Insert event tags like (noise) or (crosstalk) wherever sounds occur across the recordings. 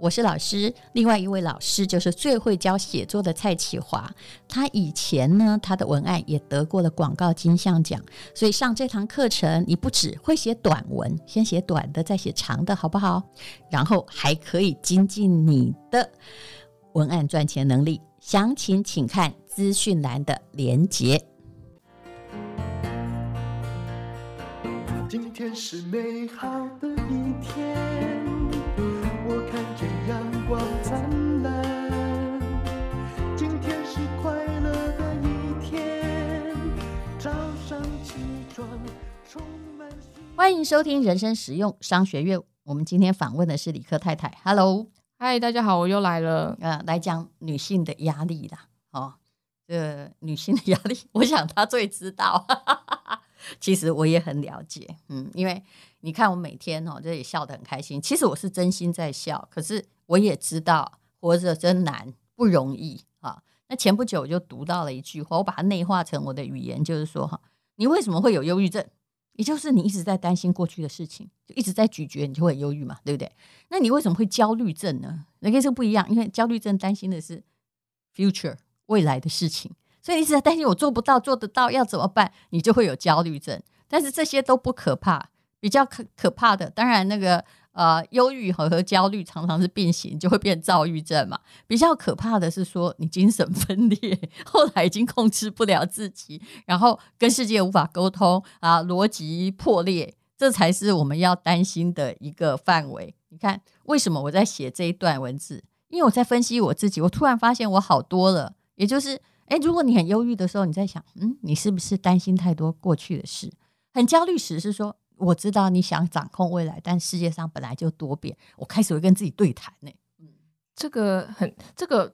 我是老师，另外一位老师就是最会教写作的蔡启华。他以前呢，他的文案也得过了广告金像奖。所以上这堂课程，你不只会写短文，先写短的，再写长的，好不好？然后还可以精进你的文案赚钱能力。详情请看资讯栏的连结。今天是美好的一天。欢迎收听人生实用商学院。我们今天访问的是理科太太。Hello，嗨，大家好，我又来了。呃，来讲女性的压力啦。哦，这个女性的压力，我想她最知道。(laughs) 其实我也很了解。嗯，因为你看我每天哦，这也笑得很开心。其实我是真心在笑，可是我也知道活着真难，不容易啊。那前不久我就读到了一句话，我把它内化成我的语言，就是说哈，你为什么会有忧郁症？也就是你一直在担心过去的事情，就一直在咀嚼，你就会忧郁嘛，对不对？那你为什么会焦虑症呢？那个是不一样，因为焦虑症担心的是 future 未来的事情，所以一直在担心我做不到，做得到要怎么办？你就会有焦虑症。但是这些都不可怕，比较可可怕的，当然那个。呃，忧郁和和焦虑常常是并行，就会变躁郁症嘛。比较可怕的是说，你精神分裂，后来已经控制不了自己，然后跟世界无法沟通啊，逻辑破裂，这才是我们要担心的一个范围。你看，为什么我在写这一段文字？因为我在分析我自己，我突然发现我好多了。也就是，诶，如果你很忧郁的时候，你在想，嗯，你是不是担心太多过去的事？很焦虑时是说。我知道你想掌控未来，但世界上本来就多变。我开始会跟自己对谈呢。嗯，这个很这个，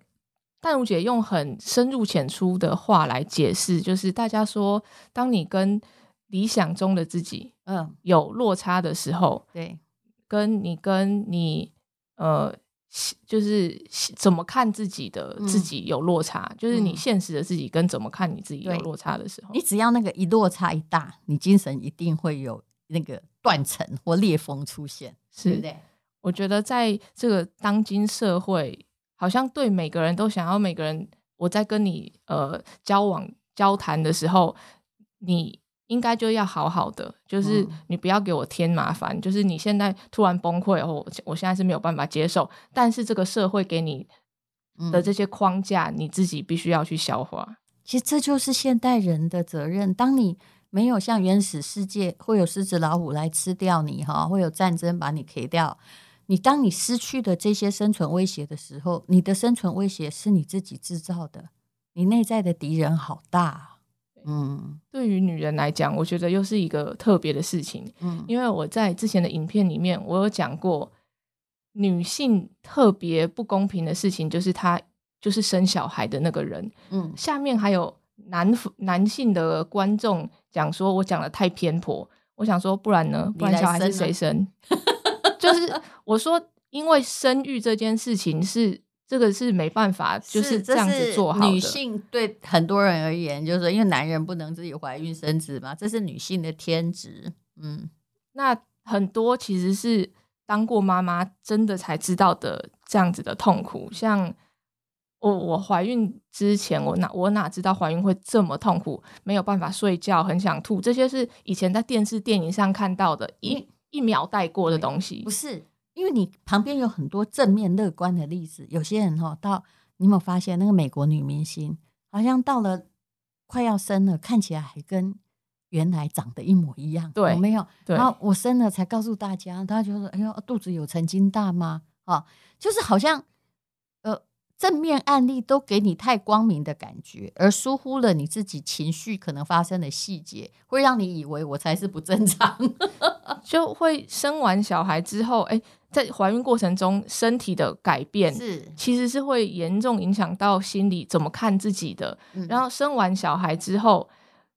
淡如姐用很深入浅出的话来解释，就是大家说，当你跟理想中的自己，嗯，有落差的时候，对，跟你跟你呃。就是怎么看自己的自己有落差，嗯、就是你现实的自己跟怎么看你自己有落差的时候，你只要那个一落差一大，你精神一定会有那个断层或裂缝出现，是对不对？我觉得在这个当今社会，好像对每个人都想要每个人，我在跟你呃交往交谈的时候，你。应该就要好好的，就是你不要给我添麻烦。嗯、就是你现在突然崩溃，我我现在是没有办法接受。但是这个社会给你的这些框架，嗯、你自己必须要去消化。其实这就是现代人的责任。当你没有像原始世界会有狮子老虎来吃掉你哈，会有战争把你 K 掉。你当你失去的这些生存威胁的时候，你的生存威胁是你自己制造的。你内在的敌人好大。嗯，对于女人来讲，我觉得又是一个特别的事情。嗯，因为我在之前的影片里面，我有讲过，女性特别不公平的事情，就是她就是生小孩的那个人。嗯，下面还有男男性的观众讲说，我讲的太偏颇。我想说，不然呢？不然小孩是谁生？(laughs) 就是我说，因为生育这件事情是这个是没办法，就是这样子做好。女性对很多人而言，就是说，因为男人不能自己怀孕生子嘛，这是女性的天职。嗯，那很多其实是当过妈妈真的才知道的这样子的痛苦。像我，我怀孕之前，我哪我哪知道怀孕会这么痛苦，没有办法睡觉，很想吐，这些是以前在电视电影上看到的，一一秒带过的东西，不是。因为你旁边有很多正面乐观的例子，有些人哈到你有没有发现那个美国女明星好像到了快要生了，看起来还跟原来长得一模一样，对，有没有？然后我生了才告诉大家，大家就说：“哎呦，肚子有曾经大吗？”啊，就是好像呃正面案例都给你太光明的感觉，而疏忽了你自己情绪可能发生的细节，会让你以为我才是不正常，(laughs) 就会生完小孩之后，哎。在怀孕过程中，身体的改变是其实是会严重影响到心理怎么看自己的。嗯、然后生完小孩之后，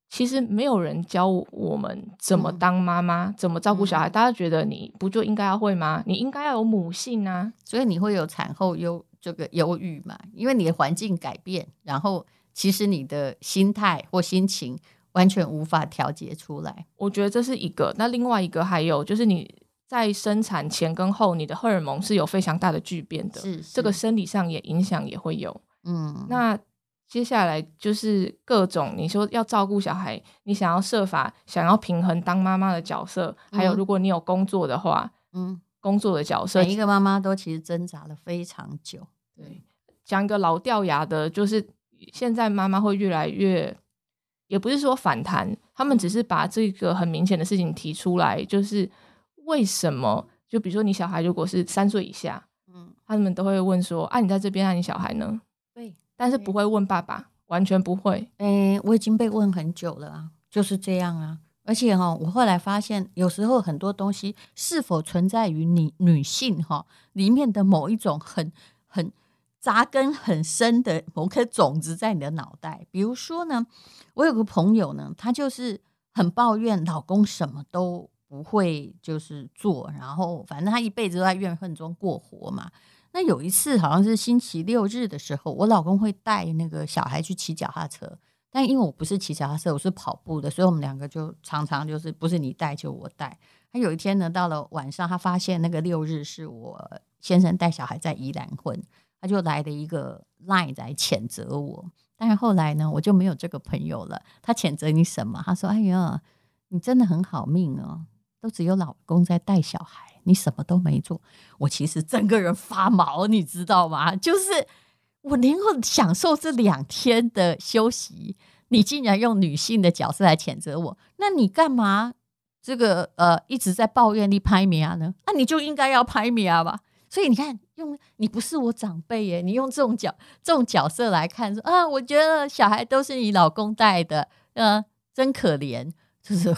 其实没有人教我们怎么当妈妈，嗯、怎么照顾小孩。大家觉得你不就应该要会吗？你应该要有母性啊，所以你会有产后忧这个忧郁嘛？因为你的环境改变，然后其实你的心态或心情完全无法调节出来。我觉得这是一个。那另外一个还有就是你。在生产前跟后，你的荷尔蒙是有非常大的巨变的，是，是这个生理上也影响也会有。嗯，那接下来就是各种你说要照顾小孩，你想要设法想要平衡当妈妈的角色，嗯、还有如果你有工作的话，嗯，工作的角色，每一个妈妈都其实挣扎了非常久。对，讲一个老掉牙的，就是现在妈妈会越来越，也不是说反弹，他们只是把这个很明显的事情提出来，就是。为什么？就比如说，你小孩如果是三岁以下，嗯，他们都会问说：“啊，你在这边，那、啊、你小孩呢？”对，但是不会问爸爸，完全不会。诶、欸，我已经被问很久了啊，就是这样啊。而且哈，我后来发现，有时候很多东西是否存在于你女性哈里面的某一种很很扎根很深的某颗种子在你的脑袋。比如说呢，我有个朋友呢，她就是很抱怨老公什么都。不会就是做，然后反正他一辈子都在怨恨中过活嘛。那有一次好像是星期六日的时候，我老公会带那个小孩去骑脚踏车，但因为我不是骑脚踏车，我是跑步的，所以我们两个就常常就是不是你带就我带。他有一天呢，到了晚上，他发现那个六日是我先生带小孩在宜兰混，他就来了一个 line 来谴责我。但是后来呢，我就没有这个朋友了。他谴责你什么？他说：“哎呀，你真的很好命哦。”都只有老公在带小孩，你什么都没做。我其实整个人发毛，你知道吗？就是我能够享受这两天的休息，你竟然用女性的角色来谴责我，那你干嘛这个呃一直在抱怨你拍米啊呢？那你就应该要拍米啊吧。所以你看，用你不是我长辈耶，你用这种角这种角色来看说啊，我觉得小孩都是你老公带的，呃，真可怜，(laughs) 就是。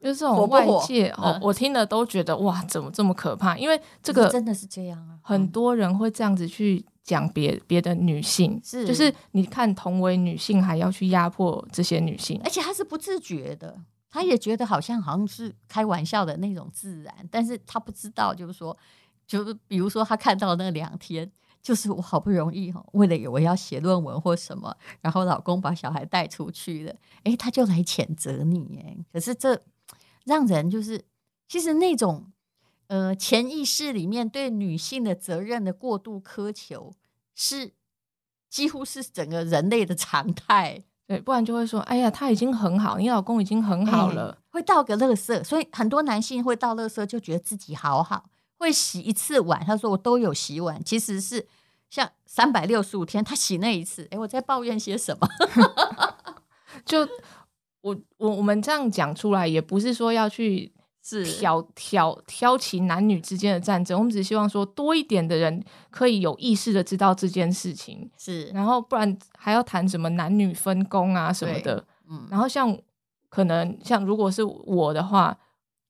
就是这种外界哦，我听了都觉得哇，怎么这么可怕？因为这个真的是这样啊，很多人会这样子去讲别别的女性，是。就是你看同为女性还要去压迫这些女性，而且她是不自觉的，她也觉得好像好像是开玩笑的那种自然，但是她不知道，就是说，就是比如说她看到那两天。就是我好不容易哈，为了我要写论文或什么，然后老公把小孩带出去了，诶，他就来谴责你诶，可是这让人就是，其实那种呃潜意识里面对女性的责任的过度苛求，是几乎是整个人类的常态。对，不然就会说，哎呀，他已经很好，你老公已经很好了，会倒个垃圾，所以很多男性会倒垃圾，就觉得自己好好。会洗一次碗，他说我都有洗碗，其实是像三百六十五天他洗那一次。哎，我在抱怨些什么？(laughs) 就我我我们这样讲出来，也不是说要去是挑挑挑起男女之间的战争，我们只希望说多一点的人可以有意识的知道这件事情是，然后不然还要谈什么男女分工啊什么的。嗯，然后像可能像如果是我的话。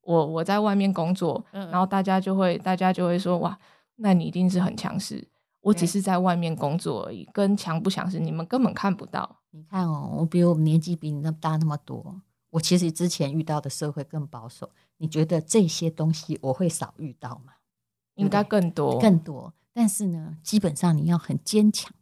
我我在外面工作，嗯、然后大家就会大家就会说哇，那你一定是很强势。我只是在外面工作而已，跟强不强势你们根本看不到。你看哦，我比我年纪比你那么大那么多，我其实之前遇到的社会更保守。你觉得这些东西我会少遇到吗？应该更多，更多。但是呢，基本上你要很坚强，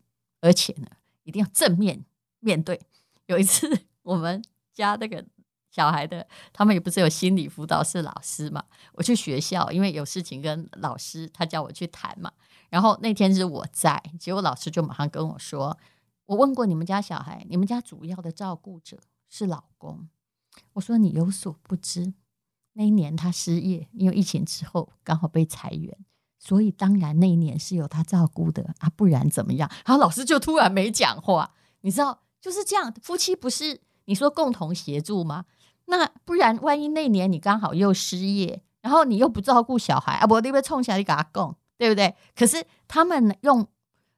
而且呢，一定要正面面对。有一次，(laughs) 我们家那个小孩的，他们也不是有心理辅导室老师嘛，我去学校，因为有事情跟老师，他叫我去谈嘛。然后那天是我在，结果老师就马上跟我说：“我问过你们家小孩，你们家主要的照顾者是老公。”我说：“你有所不知，那一年他失业，因为疫情之后刚好被裁员，所以当然那一年是有他照顾的啊，不然怎么样？”然后老师就突然没讲话，你知道就是这样，夫妻不是你说共同协助吗？那不然万一那年你刚好又失业，然后你又不照顾小孩啊，不，你被冲下来你给他供。对不对？可是他们用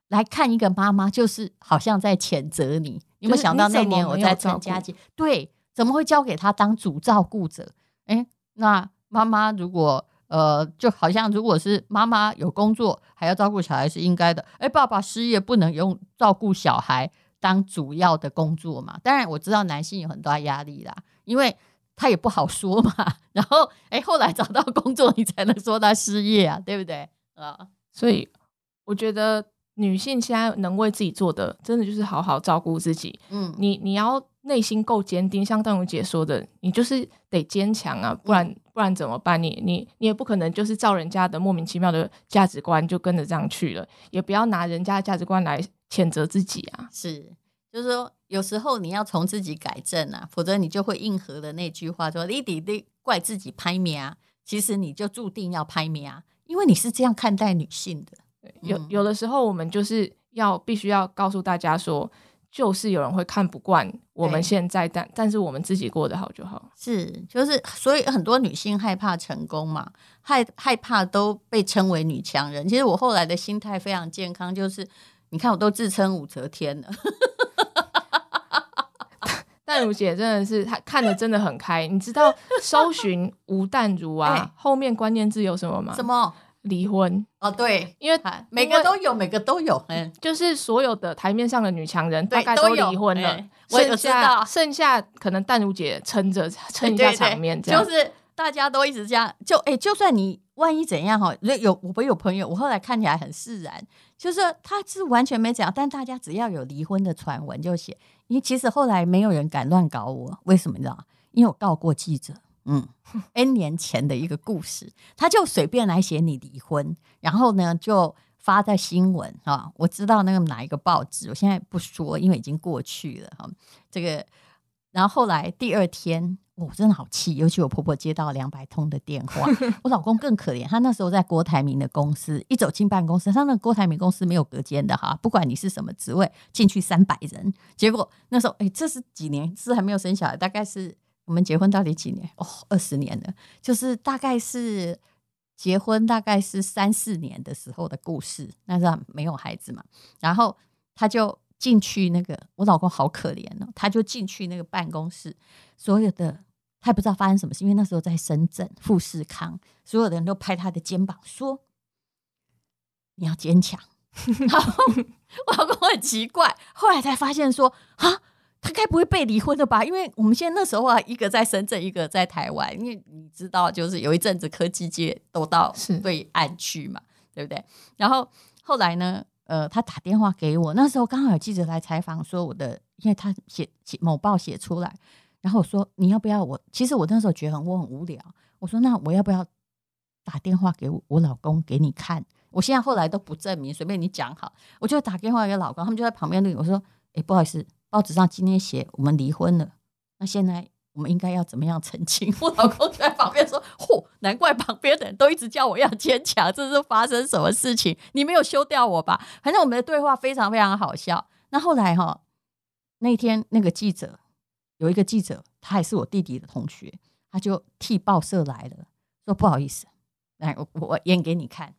来看一个妈妈，就是好像在谴责你。你有没有想到那年我在参加对，怎么会交给他当主照顾者？哎，那妈妈如果呃，就好像如果是妈妈有工作还要照顾小孩是应该的。哎，爸爸失业不能用照顾小孩当主要的工作嘛？当然我知道男性有很大压力啦，因为他也不好说嘛。(laughs) 然后哎，后来找到工作，你才能说他失业啊，对不对？啊，所以我觉得女性现在能为自己做的，真的就是好好照顾自己。嗯，你你要内心够坚定，像邓如姐说的，你就是得坚强啊，不然不然怎么办？你你你也不可能就是照人家的莫名其妙的价值观就跟着这样去了，也不要拿人家的价值观来谴责自己啊。是，就是说有时候你要从自己改正啊，否则你就会应和的那句话说：“你得得怪自己拍面啊。”其实你就注定要拍面啊。因为你是这样看待女性的，有有的时候我们就是要必须要告诉大家说，就是有人会看不惯我们现在，但但是我们自己过得好就好。是，就是所以很多女性害怕成功嘛，害害怕都被称为女强人。其实我后来的心态非常健康，就是你看我都自称武则天了。(laughs) 淡如姐真的是她看的真的很开，你知道 (laughs) 搜寻吴淡如啊，欸、后面关键字有什么吗？什么？离婚哦，对，因为每个都有，每个都有，嗯，就是所有的台面上的女强人大概都离婚了，我也知道，剩下可能淡如姐撑着撑一下场面，这样就是大家都一直这样，就哎、欸，就算你万一怎样哈，有我有朋友，我后来看起来很释然，就是他是完全没怎样，但大家只要有离婚的传闻就写，因为其实后来没有人敢乱搞我，为什么你知道？因为我告过记者。嗯，(laughs) N 年前的一个故事，他就随便来写你离婚，然后呢就发在新闻啊。我知道那个哪一个报纸，我现在不说，因为已经过去了哈。这个，然后后来第二天，我真的好气，尤其我婆婆接到两百通的电话，(laughs) 我老公更可怜，他那时候在郭台铭的公司，一走进办公室，他那个郭台铭公司没有隔间的哈，不管你是什么职位，进去三百人，结果那时候哎，这是几年？是还没有生小孩，大概是。我们结婚到底几年？哦，二十年了，就是大概是结婚大概是三四年的时候的故事。那时候没有孩子嘛，然后他就进去那个，我老公好可怜哦，他就进去那个办公室，所有的他也不知道发生什么事，因为那时候在深圳富士康，所有的人都拍他的肩膀说：“你要坚强。” (laughs) 然后我老公很奇怪，后来才发现说：“啊。”他该不会被离婚了吧？因为我们现在那时候啊，一个在深圳，一个在台湾。因为你知道，就是有一阵子科技界都到对岸去嘛，对不对？然后后来呢，呃，他打电话给我，那时候刚好有记者来采访，说我的，因为他写写某报写出来，然后我说你要不要我？其实我那时候觉得很我很无聊，我说那我要不要打电话给我，我老公给你看？我现在后来都不证明，随便你讲好，我就打电话给老公，他们就在旁边录。我说，哎，不好意思。报纸上今天写我们离婚了，那现在我们应该要怎么样澄清？(laughs) 我老公在旁边说：“嚯，难怪旁边的人都一直叫我要坚强，这是发生什么事情？你没有休掉我吧？”反正我们的对话非常非常好笑。那后来哈，那天那个记者有一个记者，他还是我弟弟的同学，他就替报社来了，说不好意思，来我我演给你看。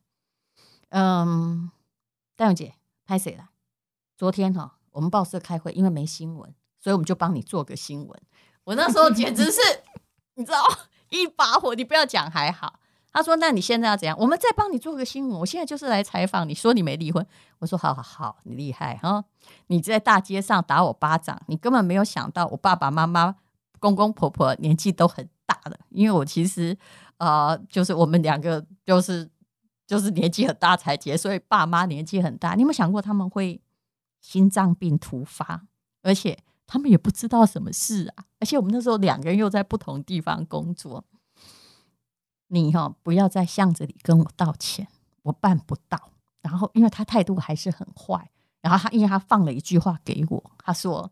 嗯，戴永姐拍谁了？昨天哈。我们报社开会，因为没新闻，所以我们就帮你做个新闻。我那时候简直是，你知道，一把火。你不要讲还好。他说：“那你现在要怎样？我们再帮你做个新闻。我现在就是来采访你，说你没离婚。”我说：“好好好，你厉害哈！你在大街上打我巴掌，你根本没有想到我爸爸妈妈、公公婆婆年纪都很大了。因为我其实，呃，就是我们两个就是就是年纪很大才结，所以爸妈年纪很大。你有没有想过他们会心脏病突发，而且他们也不知道什么事啊？而且我们那时候两个人又在不同地方工作，你哈、哦、不要在巷子里跟我道歉，我办不到。然后因为他态度还是很坏，然后他因为他放了一句话给我，他说：“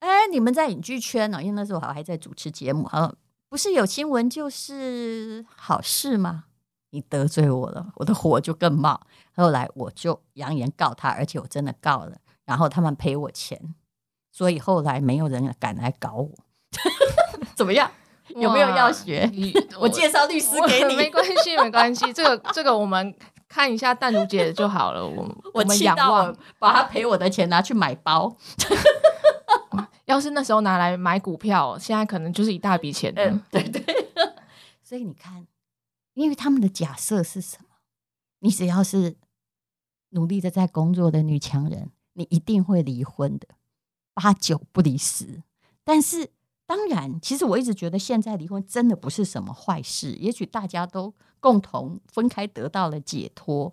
哎，你们在影剧圈呢？因为那时候我还在主持节目，哈，不是有新闻就是好事吗？”你得罪我了，我的火就更冒。后来我就扬言告他，而且我真的告了。然后他们赔我钱，所以后来没有人敢来搞我。(laughs) 怎么样？有没有要学？我，(laughs) 我介绍律师给你，(laughs) 没关系，没关系。这个这个我们看一下淡如姐就好了。我我们仰望，把他赔我的钱拿去买包。要是那时候拿来买股票，现在可能就是一大笔钱。嗯，对对。所以你看。因为他们的假设是什么？你只要是努力的在工作的女强人，你一定会离婚的，八九不离十。但是，当然，其实我一直觉得现在离婚真的不是什么坏事，也许大家都共同分开得到了解脱。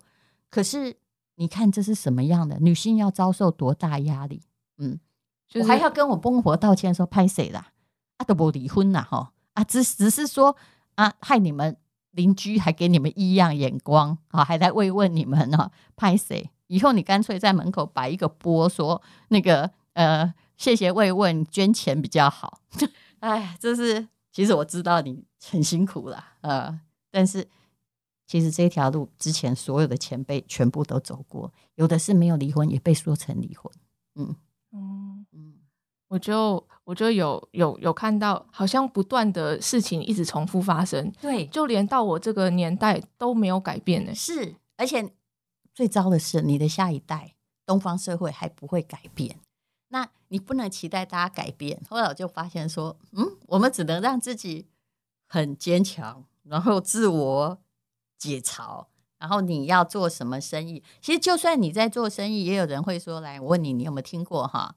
可是，你看这是什么样的女性要遭受多大压力？嗯，就是、我还要跟我公婆道歉说拍谁啦？啊，都不离婚了哈？啊，只只是说啊，害你们。邻居还给你们异样眼光啊，还在慰问你们呢。拍谁？以后你干脆在门口摆一个波，说那个呃，谢谢慰问，捐钱比较好。(laughs) 哎，这是其实我知道你很辛苦了，呃，但是其实这条路之前所有的前辈全部都走过，有的是没有离婚也被说成离婚。嗯嗯嗯，我就。我就有有有看到，好像不断的事情一直重复发生，对，就连到我这个年代都没有改变呢。是，而且最糟的是，你的下一代，东方社会还不会改变，那你不能期待大家改变。后来我就发现说，嗯，我们只能让自己很坚强，然后自我解嘲，然后你要做什么生意，其实就算你在做生意，也有人会说，来，我问你，你有没有听过哈？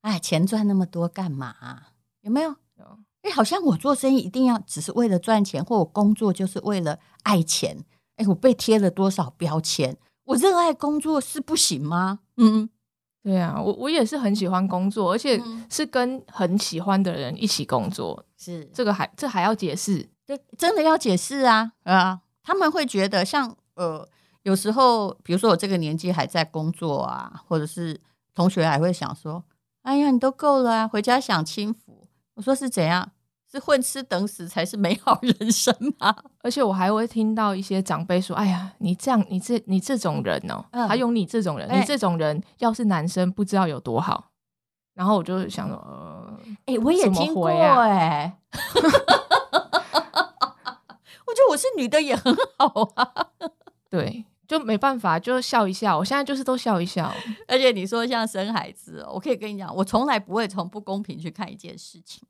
哎，钱赚那么多干嘛啊？有没有？有。哎，好像我做生意一定要只是为了赚钱，或我工作就是为了爱钱。哎，我被贴了多少标签？我热爱工作是不行吗？嗯，对啊，我我也是很喜欢工作，而且是跟很喜欢的人一起工作。是这个还这还要解释？对，真的要解释啊啊！他们会觉得像呃，有时候比如说我这个年纪还在工作啊，或者是同学还会想说。哎呀，你都够了啊！回家享清福。我说是怎样？是混吃等死才是美好人生吗？(laughs) 而且我还会听到一些长辈说：“哎呀，你这样，你这你这种人哦，嗯、还有你这种人，欸、你这种人要是男生不知道有多好。”然后我就想说：“呃，哎、欸，我也听过哎、欸，(laughs) 我觉得我是女的也很好啊。(laughs) ”对。就没办法，就笑一笑。我现在就是都笑一笑。而且你说像生孩子，我可以跟你讲，我从来不会从不公平去看一件事情，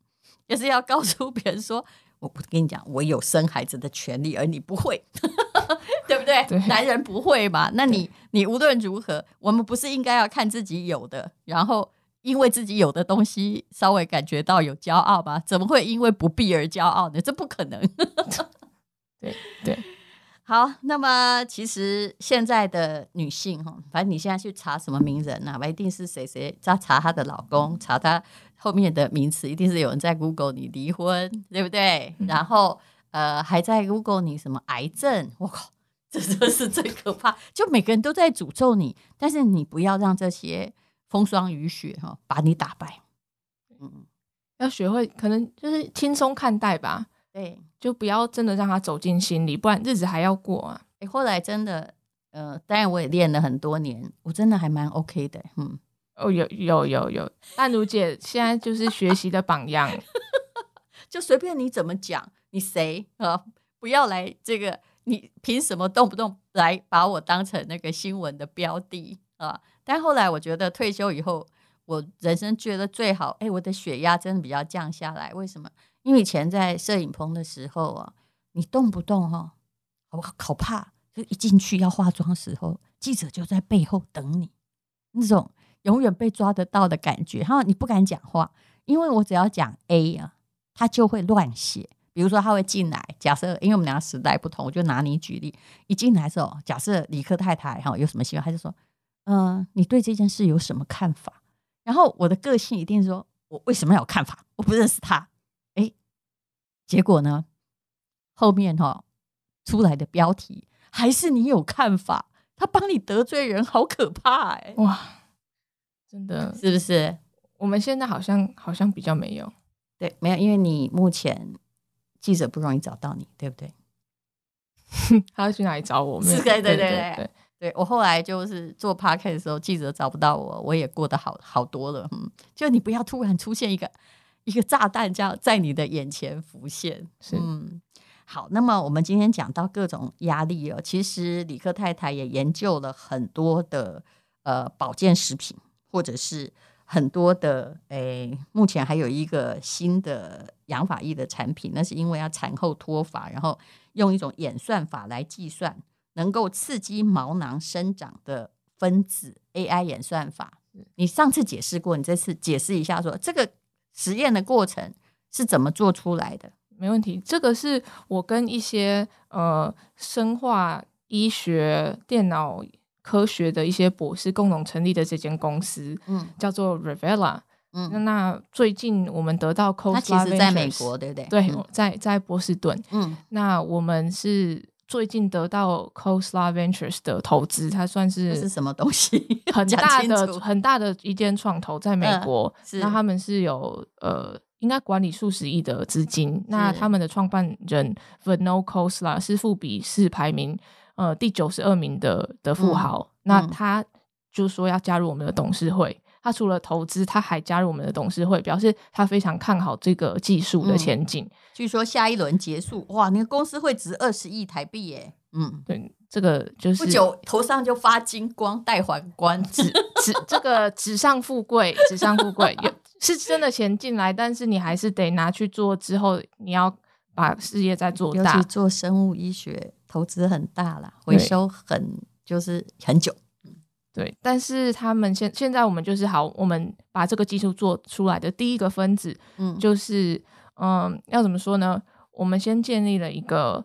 就是要告诉别人说，我不跟你讲，我有生孩子的权利，而你不会，(laughs) 对不对？对，男人不会嘛？那你你无论如何，我们不是应该要看自己有的，然后因为自己有的东西稍微感觉到有骄傲吗？怎么会因为不必而骄傲呢？这不可能。(laughs) 对对。好，那么其实现在的女性哈，反正你现在去查什么名人呐、啊，一定是谁谁在查她的老公，查她后面的名词，一定是有人在 Google 你离婚，对不对？嗯、然后呃，还在 Google 你什么癌症，我靠，(laughs) 这真是最可怕。就每个人都在诅咒你，但是你不要让这些风霜雨雪哈把你打败。嗯，要学会可能就是轻松看待吧。对，就不要真的让他走进心里，不然日子还要过啊。诶，后来真的，呃，当然我也练了很多年，我真的还蛮 OK 的。嗯，哦，有有有有，淡如姐现在就是学习的榜样，(laughs) 就随便你怎么讲，你谁啊？不要来这个，你凭什么动不动来把我当成那个新闻的标的啊？但后来我觉得退休以后，我人生觉得最好，哎，我的血压真的比较降下来，为什么？因为以前在摄影棚的时候啊，你动不动哈，我好怕，就一进去要化妆的时候，记者就在背后等你，那种永远被抓得到的感觉，然后你不敢讲话，因为我只要讲 A 啊，他就会乱写，比如说他会进来，假设因为我们两个时代不同，我就拿你举例。一进来的时候，假设理科太太哈有什么希望，他就说：“嗯、你对这件事有什么看法？”然后我的个性一定说：“我为什么要有看法？我不认识他。”哎，结果呢，后面哈出来的标题还是你有看法，他帮你得罪人，好可怕哎！哇，真的是不是？我们现在好像好像比较没有。对，没有，因为你目前记者不容易找到你，对不对？(laughs) 他要去哪里找我？是，对对对对对，对。我后来就是做 podcast 的时候，记者找不到我，我也过得好好多了。嗯，就你不要突然出现一个一个炸弹，这样在你的眼前浮现。是，嗯，好。那么我们今天讲到各种压力哦，其实李克太太也研究了很多的呃保健食品，或者是。很多的诶，目前还有一个新的养发液的产品，那是因为要产后脱发，然后用一种演算法来计算能够刺激毛囊生长的分子 AI 演算法。你上次解释过，你这次解释一下说，说这个实验的过程是怎么做出来的？没问题，这个是我跟一些呃生化医学电脑。科学的一些博士共同成立的这间公司，嗯，叫做 Revela，嗯，那最近我们得到实在美国，对不对？对，在在波士顿，嗯，那我们是最近得到 Khosla Ventures 的投资，它算是是什么东西？(laughs) 很大的很大的一间创投，在美国，那他们是有呃，应该管理数十亿的资金，那他们的创办人 Vinod Khosla 是富比是排名。呃，第九十二名的的富豪，嗯、那他就说要加入我们的董事会。他除了投资，他还加入我们的董事会，表示他非常看好这个技术的前景。嗯、据说下一轮结束，哇，那个公司会值二十亿台币耶！嗯，对，这个就是不久头上就发金光，戴皇冠，(laughs) 纸纸这个纸上富贵，纸上富贵有是真的钱进来，但是你还是得拿去做，之后你要把事业再做大，尤其做生物医学。投资很大了，回收很就是很久，对。但是他们现现在我们就是好，我们把这个技术做出来的第一个分子，嗯，就是嗯，要怎么说呢？我们先建立了一个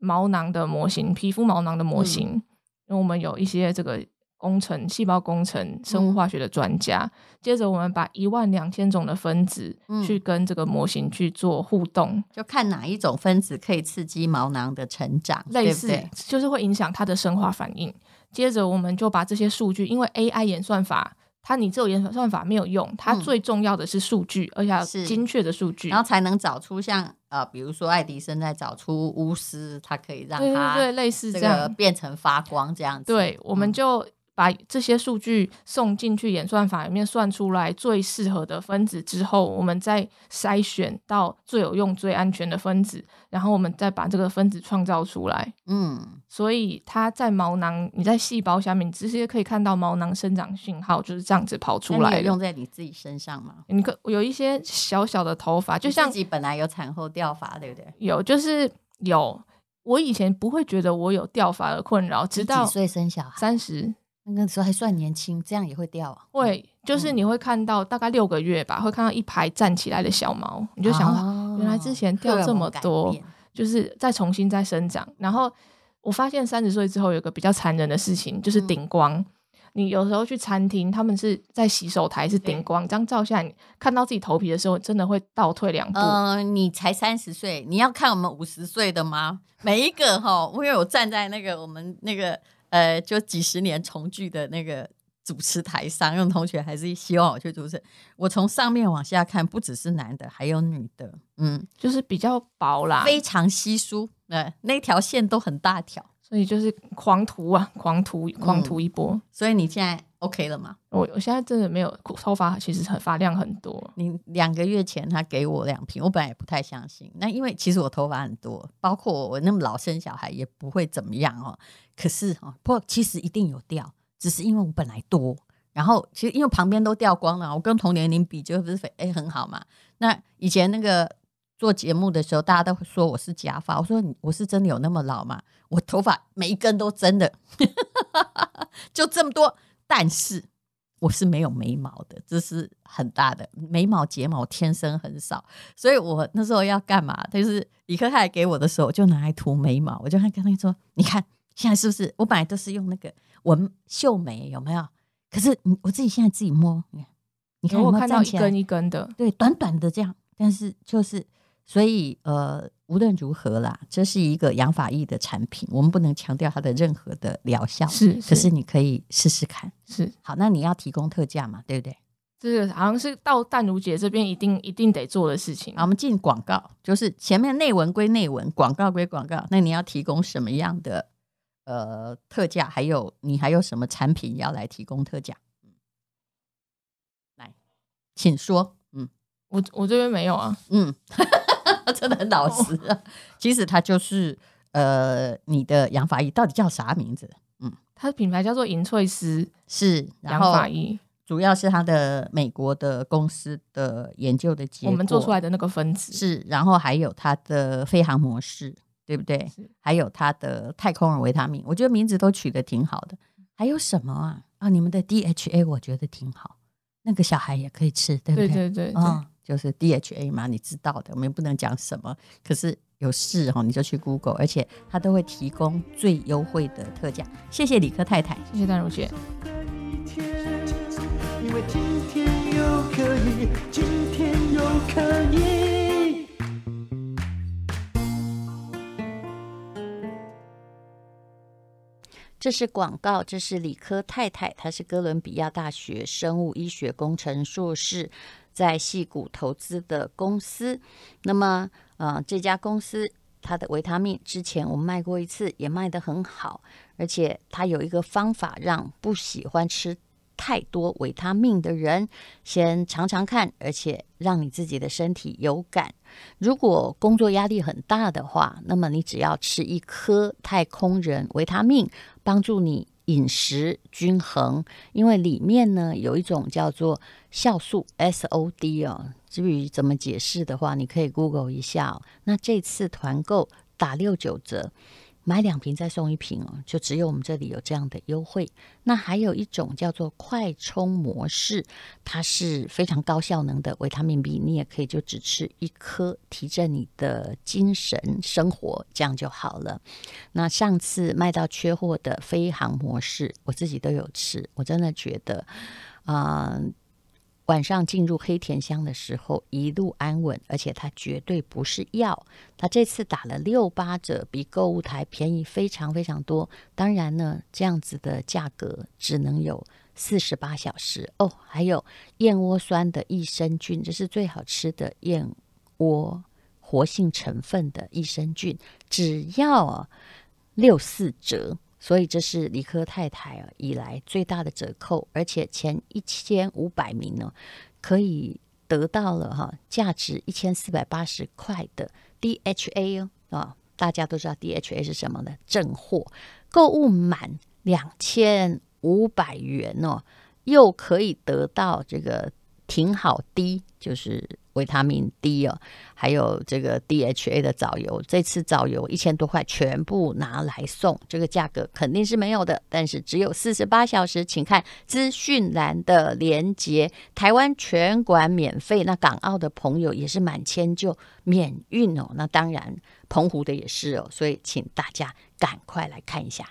毛囊的模型，皮肤毛囊的模型，嗯，因为我们有一些这个。工程、细胞工程、生物化学的专家，嗯、接着我们把一万两千种的分子去跟这个模型去做互动，就看哪一种分子可以刺激毛囊的成长，类似就是会影响它的生化反应。接着我们就把这些数据，因为 AI 演算法，它你只有演算法没有用，它最重要的是数据，嗯、而且要精确的数据，然后才能找出像呃，比如说爱迪生在找出鎢丝，它可以让它对，对对类似这样变成发光这样子。对，我们就。把这些数据送进去演算法里面，算出来最适合的分子之后，我们再筛选到最有用、最安全的分子，然后我们再把这个分子创造出来。嗯，所以它在毛囊，你在细胞下面，你直接可以看到毛囊生长讯号，就是这样子跑出来。用在你自己身上吗？你可有一些小小的头发，就像自己本来有产后掉发，对不对？有，就是有。我以前不会觉得我有掉发的困扰，直到几岁生小孩？三十。那个时候还算年轻，这样也会掉啊？会，就是你会看到大概六个月吧，嗯、会看到一排站起来的小毛，你就想，哦、原来之前掉这么多，就是再重新再生长。然后我发现三十岁之后有一个比较残忍的事情，就是顶光。嗯、你有时候去餐厅，他们是在洗手台是顶光，这样照下来，你看到自己头皮的时候，真的会倒退两步。嗯、呃，你才三十岁，你要看我们五十岁的吗？每一个哈，因为我站在那个我们那个。呃，就几十年重聚的那个主持台上，用同学还是希望我去主持。我从上面往下看，不只是男的，还有女的，嗯，就是比较薄啦，非常稀疏，呃，那条线都很大条，所以就是狂涂啊，(laughs) 狂涂，狂涂一波。嗯，所以你现在。OK 了吗？我我现在真的没有头发，其实很发量很多。你两个月前他给我两瓶，我本来也不太相信。那因为其实我头发很多，包括我，我那么老生小孩也不会怎么样哦。可是哦，不过其实一定有掉，只是因为我本来多。然后其实因为旁边都掉光了，我跟同年龄比就不是诶、欸、很好嘛。那以前那个做节目的时候，大家都会说我是假发，我说我是真的有那么老吗？我头发每一根都真的，(laughs) 就这么多。但是我是没有眉毛的，这是很大的眉毛睫毛天生很少，所以我那时候要干嘛？就是李科太太给我的时候，我就拿来涂眉毛，我就跟他说：“你看现在是不是？我本来都是用那个纹绣眉，有没有？可是我自己现在自己摸，你看，你看我看到一根一根的，对，短短的这样，但是就是。”所以，呃，无论如何啦，这是一个养发液的产品，我们不能强调它的任何的疗效，是，是，可是你可以试试看，是。好，那你要提供特价嘛，对不对？这个好像是到淡如姐这边一定一定得做的事情。好，我们进广告，就是前面内文归内文，广告归广告。那你要提供什么样的呃特价？还有你还有什么产品要来提供特价？嗯，来，请说。嗯，我我这边没有啊。嗯。(laughs) 真的很老实啊，其实它就是呃，你的养发液到底叫啥名字？嗯，它的品牌叫做银翠丝，是养发液，主要是它的美国的公司的研究的结果，我们做出来的那个分子是，然后还有它的飞航模式，对不对？还有它的太空人维他命，我觉得名字都取得挺好的。还有什么啊？啊，你们的 DHA 我觉得挺好，那个小孩也可以吃，对不对？对对对，对。哦就是 DHA 嘛，你知道的，我们也不能讲什么。可是有事哦，你就去 Google，而且它都会提供最优惠的特价。谢谢理科太太，谢谢淡如姐。这是广告，这是理科太太，她是哥伦比亚大学生物医学工程硕士。在戏谷投资的公司，那么呃，这家公司它的维他命之前我们卖过一次，也卖得很好，而且它有一个方法，让不喜欢吃太多维他命的人先尝尝看，而且让你自己的身体有感。如果工作压力很大的话，那么你只要吃一颗太空人维他命，帮助你。饮食均衡，因为里面呢有一种叫做酵素 SOD 哦，至于怎么解释的话，你可以 Google 一下。那这次团购打六九折。买两瓶再送一瓶哦，就只有我们这里有这样的优惠。那还有一种叫做快充模式，它是非常高效能的维他命 B，你也可以就只吃一颗，提振你的精神生活，这样就好了。那上次卖到缺货的飞航模式，我自己都有吃，我真的觉得，啊、呃。晚上进入黑甜乡的时候，一路安稳，而且它绝对不是药。它这次打了六八折，比购物台便宜非常非常多。当然呢，这样子的价格只能有四十八小时哦。还有燕窝酸的益生菌，这是最好吃的燕窝活性成分的益生菌，只要六四折。所以这是理科太太啊以来最大的折扣，而且前一千五百名呢，可以得到了哈价值一千四百八十块的 DHA 哦啊，大家都知道 DHA 是什么呢？正货，购物满两千五百元哦，又可以得到这个挺好的，就是。维他命 D 哦，还有这个 DHA 的藻油，这次藻油一千多块全部拿来送，这个价格肯定是没有的，但是只有四十八小时，请看资讯栏的连接。台湾全馆免费，那港澳的朋友也是满千就免运哦，那当然澎湖的也是哦，所以请大家赶快来看一下。